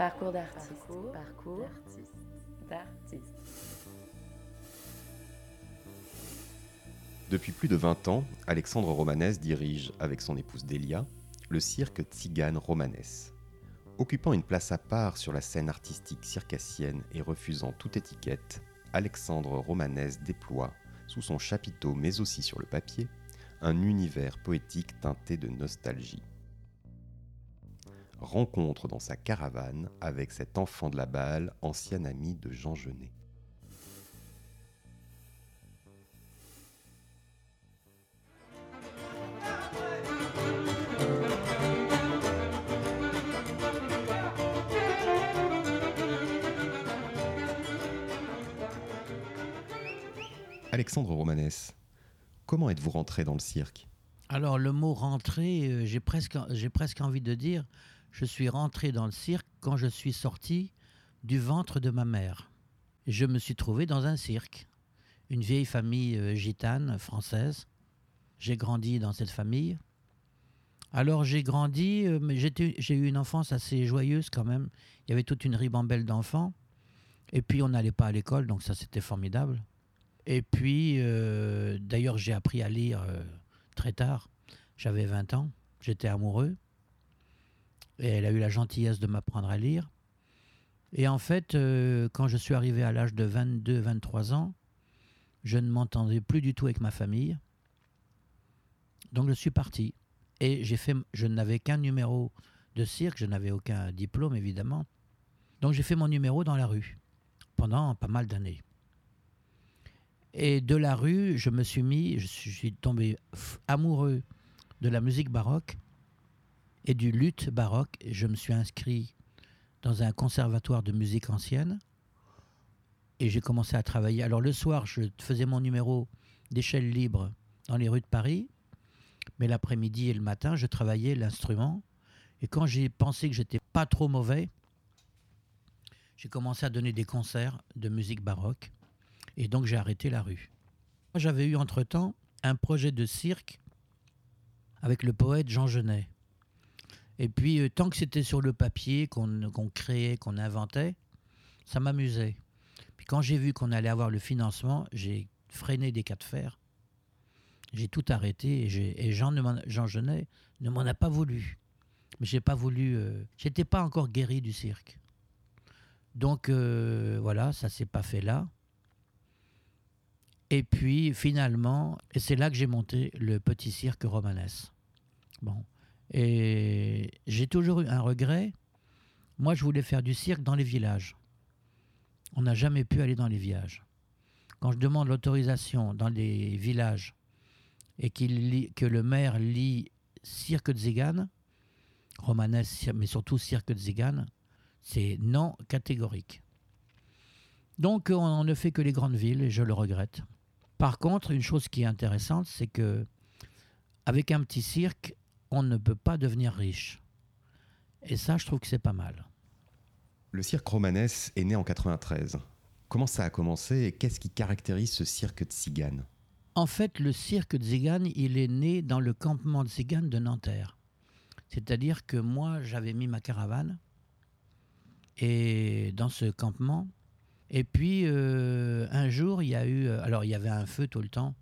Parcours d'artiste. Parcours, d'artiste. Depuis plus de 20 ans, Alexandre Romanès dirige, avec son épouse Delia, le cirque Tzigane Romanès. Occupant une place à part sur la scène artistique circassienne et refusant toute étiquette, Alexandre Romanès déploie, sous son chapiteau mais aussi sur le papier, un univers poétique teinté de nostalgie. Rencontre dans sa caravane avec cet enfant de la balle, ancien ami de Jean Genet. Alexandre Romanès, comment êtes-vous rentré dans le cirque? Alors le mot rentrer, euh, j'ai presque, j'ai presque envie de dire, je suis rentré dans le cirque quand je suis sorti du ventre de ma mère. Je me suis trouvé dans un cirque, une vieille famille euh, gitane française. J'ai grandi dans cette famille. Alors j'ai grandi, euh, mais j'ai eu une enfance assez joyeuse quand même. Il y avait toute une ribambelle d'enfants. Et puis on n'allait pas à l'école, donc ça c'était formidable. Et puis, euh, d'ailleurs, j'ai appris à lire très tard. J'avais 20 ans, j'étais amoureux. Et elle a eu la gentillesse de m'apprendre à lire. Et en fait, euh, quand je suis arrivé à l'âge de 22-23 ans, je ne m'entendais plus du tout avec ma famille. Donc je suis parti. Et j'ai fait, je n'avais qu'un numéro de cirque, je n'avais aucun diplôme évidemment. Donc j'ai fait mon numéro dans la rue pendant pas mal d'années. Et de la rue, je me suis mis, je suis, tombé amoureux de la musique baroque et du luth baroque. Je me suis inscrit dans un conservatoire de musique ancienne et j'ai commencé à travailler. Alors le soir, je faisais mon numéro d'échelle libre dans les rues de Paris, mais l'après-midi et le matin, je travaillais l'instrument. Et quand j'ai pensé que j'étais pas trop mauvais, j'ai commencé à donner des concerts de musique baroque. Et donc j'ai arrêté la rue. J'avais eu entre-temps un projet de cirque avec le poète Jean Genet. Et puis, euh, tant que c'était sur le papier, qu'on créait, qu'on inventait, ça m'amusait. Puis quand j'ai vu qu'on allait avoir le financement, j'ai freiné des cas de fer. J'ai tout arrêté et, Jean, ne Jean Genet ne m'en a pas voulu. Mais j'ai pas voulu. euh, J'étais pas encore guéri du cirque. Donc euh, voilà, ça s'est pas fait là. Et puis finalement, c'est là que j'ai monté le petit cirque romanesque. Bon. Et j'ai toujours eu un regret. Moi, je voulais faire du cirque dans les villages. On n'a jamais pu aller dans les villages. Quand je demande l'autorisation dans les villages et que le maire lit cirque de Zigane, romanesque, mais surtout cirque de Zigane, c'est non catégorique. Donc on, on ne fait que les grandes villes et je le regrette. Par contre, une chose qui est intéressante, c'est que avec un petit cirque, on ne peut pas devenir riche. Et ça, je trouve que c'est pas mal. Le cirque Romanès est né en 93. Comment ça a commencé et qu'est-ce qui caractérise ce cirque de Tzigane En fait, le cirque de Zigane, il est né dans le campement de Zigane de Nanterre. C'est-à-dire que moi, j'avais mis ma caravane et dans ce campement. Et puis, euh, un jour, il y a eu... euh, Alors, il y avait un feu tout le temps.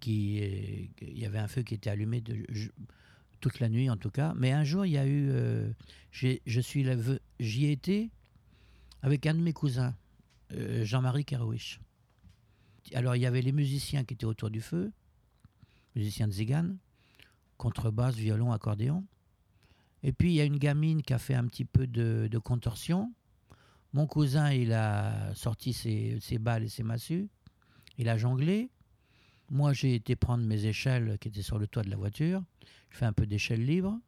Qui, est- il y avait un feu qui était allumé de- je- toute la nuit, en tout cas. Mais un jour, il y a eu... euh, je suis J'y étais avec un de mes cousins, euh, Jean-Marie Kerouich. Alors, il y avait les musiciens qui étaient autour du feu, musiciens de Zigane, contrebasse, violon, accordéon. Et puis, il y a une gamine qui a fait un petit peu de, de contorsion. Mon cousin, il a sorti ses, ses balles et ses massues. Il a jonglé. Moi, j'ai été prendre mes échelles qui étaient sur le toit de la voiture. Je fais un peu d'échelle libre.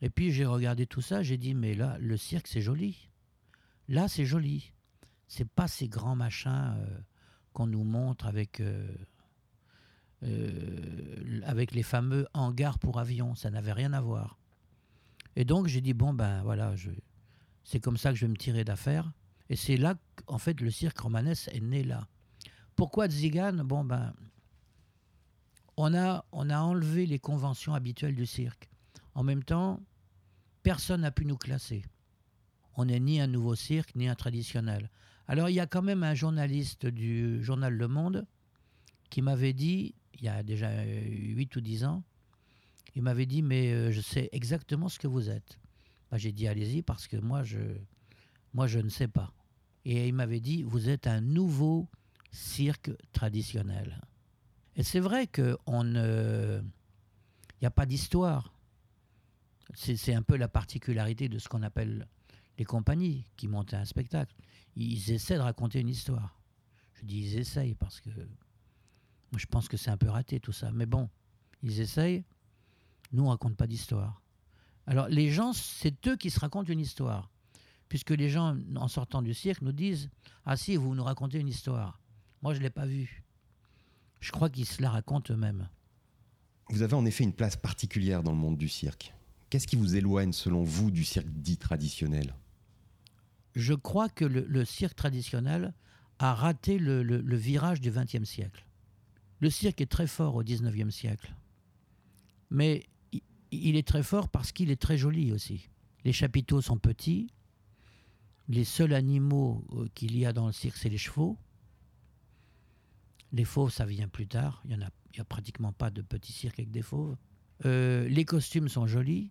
Et puis, j'ai regardé tout ça. J'ai dit, mais là, le cirque, c'est joli. Là, c'est joli. C'est pas ces grands machins euh, qu'on nous montre avec, euh, euh, avec les fameux hangars pour avions. Ça n'avait rien à voir. Et donc j'ai dit bon ben voilà, c'est comme ça que je vais me tirer d'affaire. Et c'est là qu'en fait le cirque romanesque est né là. Pourquoi Zigane? Bon ben on a on a enlevé les conventions habituelles du cirque. En même temps, personne n'a pu nous classer. on n'est ni un nouveau cirque, ni un traditionnel. Alors il y a quand même un journaliste du journal Le Monde qui m'avait dit, il y a déjà 8 ou 10 ans, il m'avait dit, mais euh, je sais exactement ce que vous êtes. Bah, j'ai dit, allez-y, parce que moi je, moi, je ne sais pas. Et il m'avait dit, vous êtes un nouveau cirque traditionnel. Et c'est vrai qu'il n'y a pas d'histoire. C'est un peu la particularité de ce qu'on appelle les compagnies qui montent un spectacle. Ils essaient de raconter une histoire. Je dis ils essayent parce que je pense que c'est un peu raté tout ça. Mais bon, ils essayent. Nous on raconte pas d'histoire. Alors les gens, c'est eux qui se racontent une histoire. Puisque les gens, en sortant du cirque, nous disent Ah si, vous nous racontez une histoire. Moi je ne l'ai pas vue. Je crois qu'ils se la racontent eux-mêmes. Vous avez en effet une place particulière dans le monde du cirque. Qu'est-ce qui vous éloigne, selon vous, du cirque dit traditionnel? Je crois que le, cirque traditionnel a raté le, virage du XXe siècle. Le cirque est très fort au XIXe siècle. Mais il est très fort parce qu'il est très joli aussi. Les chapiteaux sont petits. Les seuls animaux euh, qu'il y a dans le cirque, c'est les chevaux. Les fauves, ça vient plus tard. Il n'y a, a, pratiquement pas de petits cirques avec des fauves. Euh, les costumes sont jolis,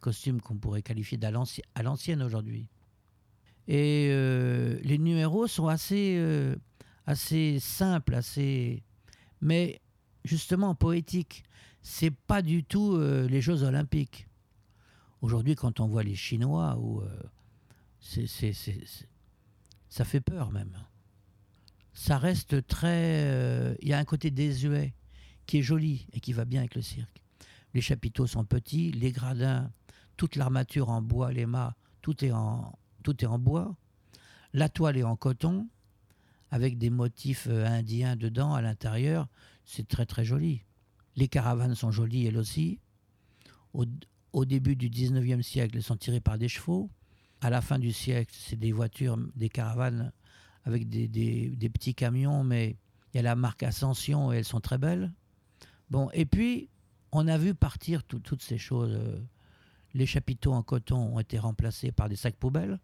costumes qu'on pourrait qualifier à l'ancienne aujourd'hui. Et euh, les numéros sont assez, euh, assez simples, assez, mais justement poétiques. C'est pas du tout les Jeux Olympiques. Aujourd'hui, quand on voit les Chinois, ça fait peur même. Ça reste très. Il y a un côté désuet qui est joli et qui va bien avec le cirque. Les chapiteaux sont petits, les gradins, toute l'armature en bois, les mâts, tout est en, tout est en bois. La toile est en coton, avec des motifs euh, indiens dedans à l'intérieur. C'est très très joli. Les caravanes sont jolies elles aussi. Au, début du 19e siècle, elles sont tirées par des chevaux. À la fin du siècle, c'est des voitures, des caravanes avec des, des petits camions, mais il y a la marque Ascension et elles sont très belles. Bon, et puis, on a vu partir toutes ces choses. Euh, les chapiteaux en coton ont été remplacés par des sacs poubelles.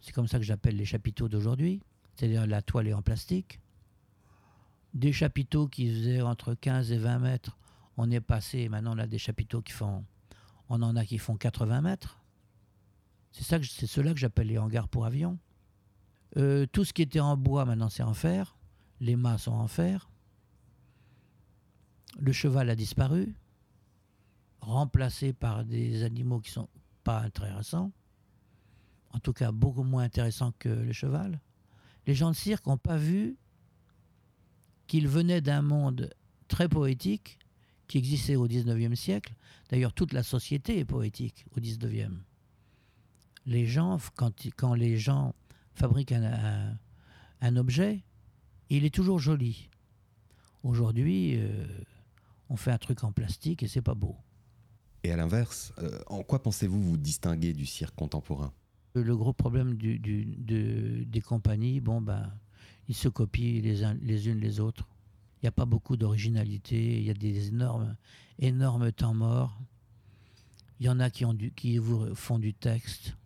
C'est comme ça que j'appelle les chapiteaux d'aujourd'hui. C'est-à-dire la toile est en plastique. Des chapiteaux qui faisaient entre 15 et 20 mètres, on est passé, maintenant on a des chapiteaux qui font, on en a qui font 80 mètres. C'est c'est cela que j'appelle les hangars pour avions. Euh, tout ce qui était en bois, maintenant c'est en fer. Les mâts sont en fer. Le cheval a disparu, remplacé par des animaux qui sont pas intéressants, en tout cas beaucoup moins intéressants que le cheval. Les gens de cirque n'ont pas vu qu'ils venaient d'un monde très poétique qui existait au XIXe siècle. D'ailleurs, toute la société est poétique au XIXe. Les gens, quand, les gens fabriquent un, objet, il est toujours joli. Aujourd'hui, euh, on fait un truc en plastique et c'est pas beau. Et à l'inverse, euh, en quoi pensez-vous vous distinguer du cirque contemporain? Le gros problème du, des compagnies, bon ben, ils se copient les, les unes les autres. Il n'y a pas beaucoup d'originalité, il y a des énormes, énormes temps morts. Il y en a qui, ont du, qui vous font du texte.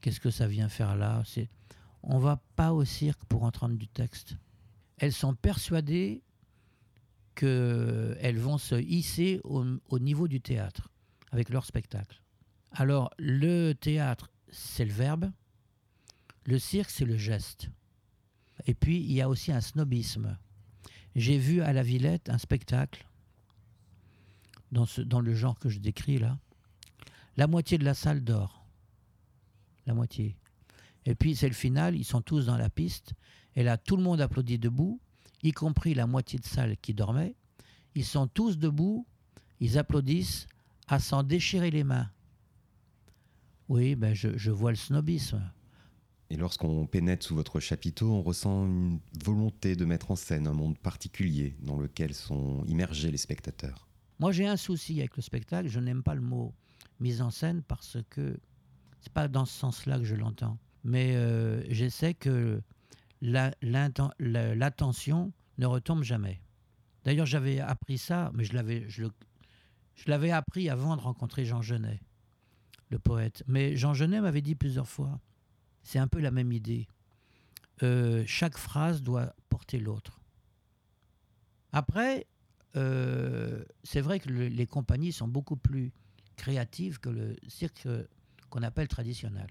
Qu'est-ce que ça vient faire là? C'est, On va pas au cirque pour entendre du texte. Elles sont persuadées qu'elles vont se hisser au, niveau du théâtre avec leur spectacle. Alors, le théâtre, c'est le verbe, le cirque, c'est le geste. Et puis, il y a aussi un snobisme. J'ai vu à la Villette un spectacle, dans, le genre que je décris là. La moitié de la salle dort. La moitié. Et puis, c'est le final, ils sont tous dans la piste. Et là, tout le monde applaudit debout y compris la moitié de salle qui dormait, ils sont tous debout, ils applaudissent à s'en déchirer les mains. Oui, ben je, vois le snobisme. Et lorsqu'on pénètre sous votre chapiteau, on ressent une volonté de mettre en scène un monde particulier dans lequel sont immergés les spectateurs. Moi, j'ai un souci avec le spectacle. Je n'aime pas le mot mise en scène parce que c'est pas dans ce sens-là que je l'entends. Mais euh, j'essaie que l'attention ne retombe jamais. D'ailleurs, j'avais appris ça, mais je l'avais, je, appris avant de rencontrer Jean Genet. le poète. Mais Jean Genet m'avait dit plusieurs fois, c'est un peu la même idée. Euh, chaque phrase doit porter l'autre. Après, euh, c'est vrai que le- les compagnies sont beaucoup plus créatives que le cirque qu'on appelle traditionnel.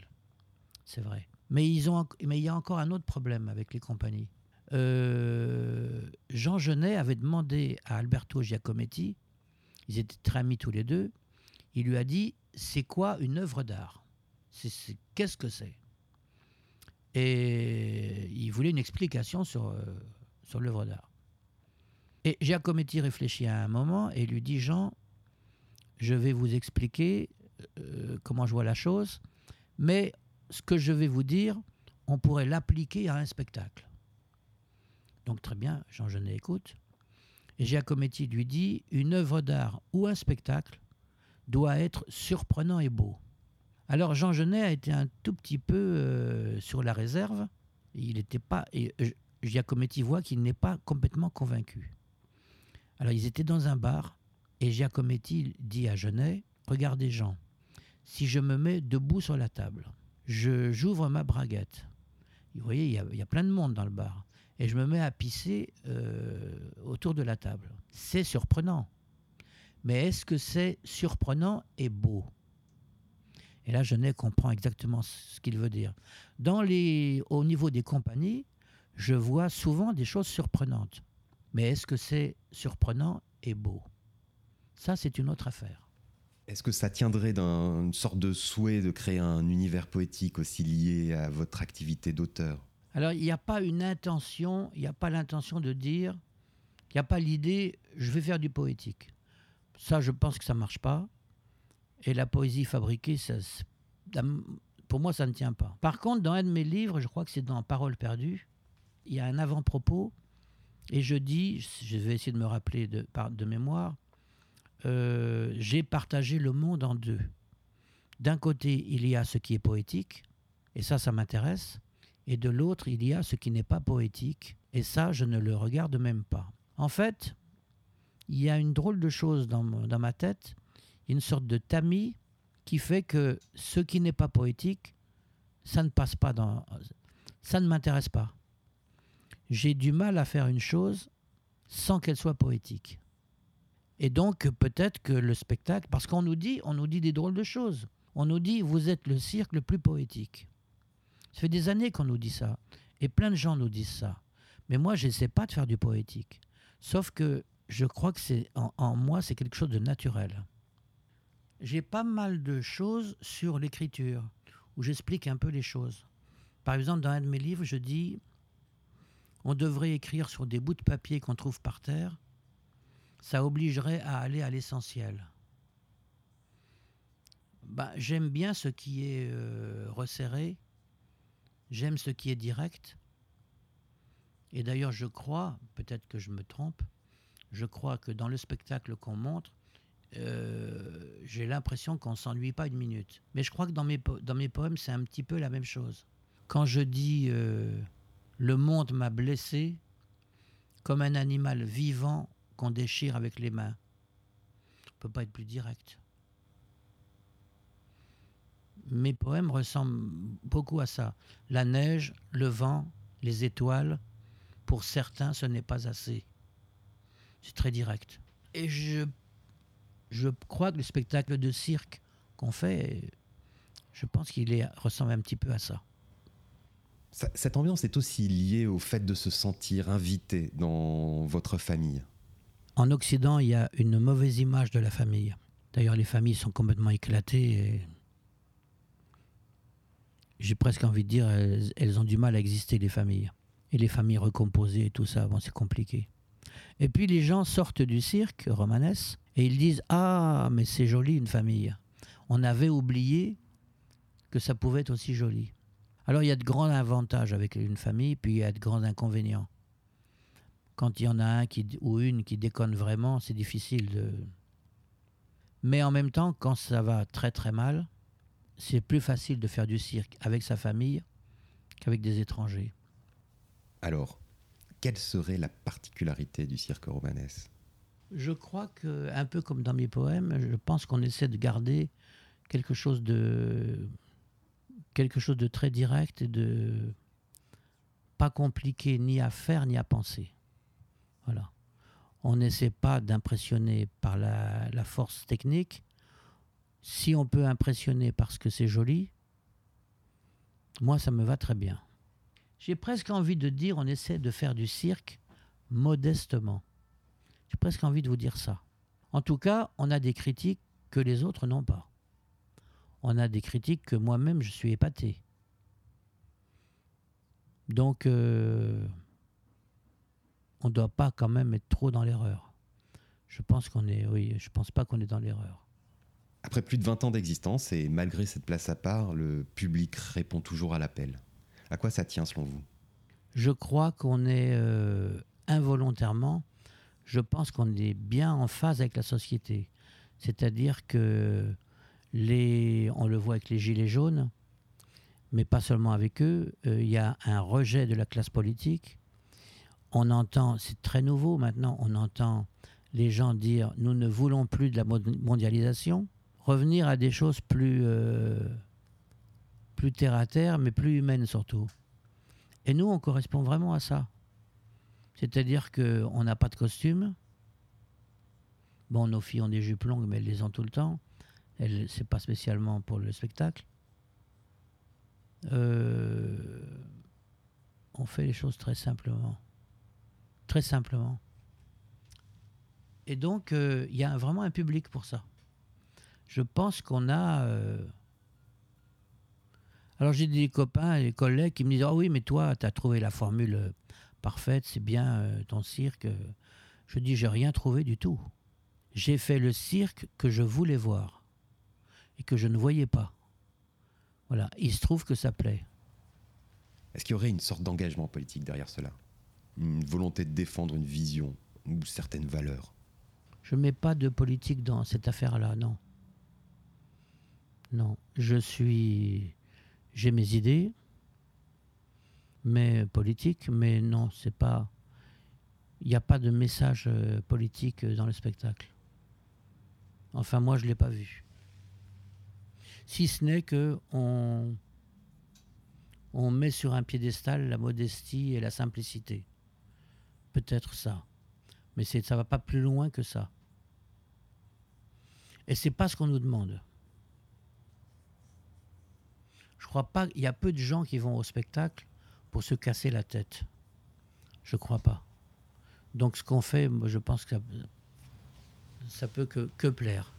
C'est vrai. Mais, ils ont, mais il y a encore un autre problème avec les compagnies. Euh, Jean Genet avait demandé à Alberto Giacometti, ils étaient très amis tous les deux, il lui a dit c'est quoi une œuvre d'art? Qu'est-ce que c'est? Et il voulait une explication sur, euh, sur l'œuvre d'art. Et Giacometti réfléchit à un moment et lui dit Jean, je vais vous expliquer euh, comment je vois la chose, mais ce que je vais vous dire, on pourrait l'appliquer à un spectacle. Donc très bien, Jean Genet écoute. Et Giacometti lui dit une œuvre d'art ou un spectacle doit être surprenant et beau. Alors Jean Genet a été un tout petit peu euh, sur la réserve. Il n'était pas. Euh, Giacometti voit qu'il n'est pas complètement convaincu. Alors ils étaient dans un bar et Giacometti dit à Genet Regardez Jean, si je me mets debout sur la table, je j'ouvre ma braguette. Vous voyez, il y, a, plein de monde dans le bar. Et je me mets à pisser euh, autour de la table. C'est surprenant. Mais est-ce que c'est surprenant et beau? Et là, Genet comprend exactement ce qu'il veut dire. Au niveau des compagnies, je vois souvent des choses surprenantes. Mais est-ce que c'est surprenant et beau? Ça, c'est une autre affaire. Est-ce que ça tiendrait d'une sorte de souhait de créer un univers poétique aussi lié à votre activité d'auteur? Alors, il n'y a pas une intention, il n'y a pas l'intention de dire, il n'y a pas l'idée, je vais faire du poétique. Ça, je pense que ça ne marche pas. Et la poésie fabriquée, ça, pour moi, ça ne tient pas. Par contre, dans un de mes livres, je crois que c'est dans Paroles perdues, il y a un avant-propos, et je dis, je vais essayer de me rappeler de, de mémoire, euh, j'ai partagé le monde en deux. D'un côté, il y a ce qui est poétique, et ça, ça m'intéresse, et de l'autre, il y a ce qui n'est pas poétique, et ça, je ne le regarde même pas. En fait, il y a une drôle de chose dans, dans ma tête, une sorte de tamis qui fait que ce qui n'est pas poétique, ça ne passe pas dans... Ça ne m'intéresse pas. J'ai du mal à faire une chose sans qu'elle soit poétique. Et donc peut-être que le spectacle, parce qu'on nous dit, on nous dit des drôles de choses. On nous dit, vous êtes le cirque le plus poétique. Ça fait des années qu'on nous dit ça. Et plein de gens nous disent ça. Mais moi, je n'essaie pas de faire du poétique. Sauf que je crois que en, en moi, c'est quelque chose de naturel. J'ai pas mal de choses sur l'écriture, où j'explique un peu les choses. Par exemple, dans un de mes livres, je dis, on devrait écrire sur des bouts de papier qu'on trouve par terre. Ça obligerait à aller à l'essentiel. Bah, j'aime bien ce qui est euh, resserré, j'aime ce qui est direct. Et d'ailleurs, je crois, peut-être que je me trompe, je crois que dans le spectacle qu'on montre, euh, j'ai l'impression qu'on s'ennuie pas une minute. Mais je crois que dans mes, dans mes poèmes, c'est un petit peu la même chose. Quand je dis euh, Le monde m'a blessé comme un animal vivant qu'on déchire avec les mains, on ne peut pas être plus direct. Mes poèmes ressemblent beaucoup à ça. La neige, le vent, les étoiles, pour certains, ce n'est pas assez. C'est très direct. Et je, je crois que le spectacle de cirque qu'on fait, je pense qu'il ressemble un petit peu à. Ça- Cette ambiance est aussi liée au fait de se sentir invité dans votre famille. En Occident, il y a une mauvaise image de la famille. D'ailleurs, les familles sont complètement éclatées et j'ai presque envie de dire, elles, ont du mal à exister, les familles. Et les familles recomposées et tout ça, bon, c'est compliqué. Et puis les gens sortent du cirque romanesque et ils disent Ah, mais c'est joli une famille. On avait oublié que ça pouvait être aussi joli. Alors il y a de grands avantages avec une famille, puis il y a de grands inconvénients. Quand il y en a un qui, ou une qui déconne vraiment, c'est difficile de. Mais en même temps, quand ça va très très mal, c'est plus facile de faire du cirque avec sa famille qu'avec des étrangers. Alors, quelle serait la particularité du cirque romanesque? Je crois que, un peu comme dans mes poèmes, je pense qu'on essaie de garder quelque chose de quelque chose de très direct et de pas compliqué ni à faire ni à penser. On n'essaie pas d'impressionner par la, la force technique. Si on peut impressionner parce que c'est joli, moi ça me va très bien. J'ai presque envie de dire on essaie de faire du cirque modestement. J'ai presque envie de vous dire ça. En tout cas, on a des critiques que les autres n'ont pas. On a des critiques que moi-même je suis épaté. Donc, euh, on ne doit pas quand même être trop dans l'erreur. Je pense qu'on est, oui, je pense pas qu'on est dans l'erreur. Après plus de 20 ans d'existence et malgré cette place à part, le public répond toujours à l'appel. À quoi ça tient selon vous? Je crois qu'on est euh, involontairement, je pense qu'on est bien en phase avec la société. C'est-à-dire que les, on le voit avec les gilets jaunes, mais pas seulement avec eux, euh, il y a un rejet de la classe politique. On entend, c'est très nouveau maintenant, on entend les gens dire nous ne voulons plus de la mondialisation, revenir à des choses plus, euh, plus terre à terre, mais plus humaines surtout. Et nous, on correspond vraiment à ça. C'est-à-dire qu'on n'a pas de costume. Bon, nos filles ont des jupes longues, mais elles les ont tout le temps. Elles, c'est pas spécialement pour le spectacle. Euh, on fait les choses très simplement. Très simplement. Et donc, euh, il y a vraiment un public pour ça. Je pense qu'on a. euh, Alors, j'ai des copains des collègues qui me disent Ah oui, mais toi, tu as trouvé la formule euh, parfaite, c'est bien ton cirque. Je dis J'ai rien trouvé du tout. J'ai fait le cirque que je voulais voir et que je ne voyais pas. Voilà, il se trouve que ça plaît. Est-ce qu'il y aurait une sorte d'engagement politique derrière cela? Une volonté de défendre une vision ou certaines valeurs Je ne mets pas de politique dans cette affaire-là, non. Non, je suis. J'ai mes idées, mais politiques, mais non, c'est pas. Il n'y a pas de message euh, politique euh, dans le spectacle. Enfin, moi, je ne l'ai pas vu. Si ce n'est que on, on met sur un piédestal la modestie et la simplicité. Peut-être ça. Mais ça ne va pas plus loin que ça. Et c'est pas ce qu'on nous demande. Je crois pas. Il y a peu de gens qui vont au spectacle pour se casser la tête. Je crois pas. Donc ce qu'on fait, moi, je pense que ça, peut que plaire.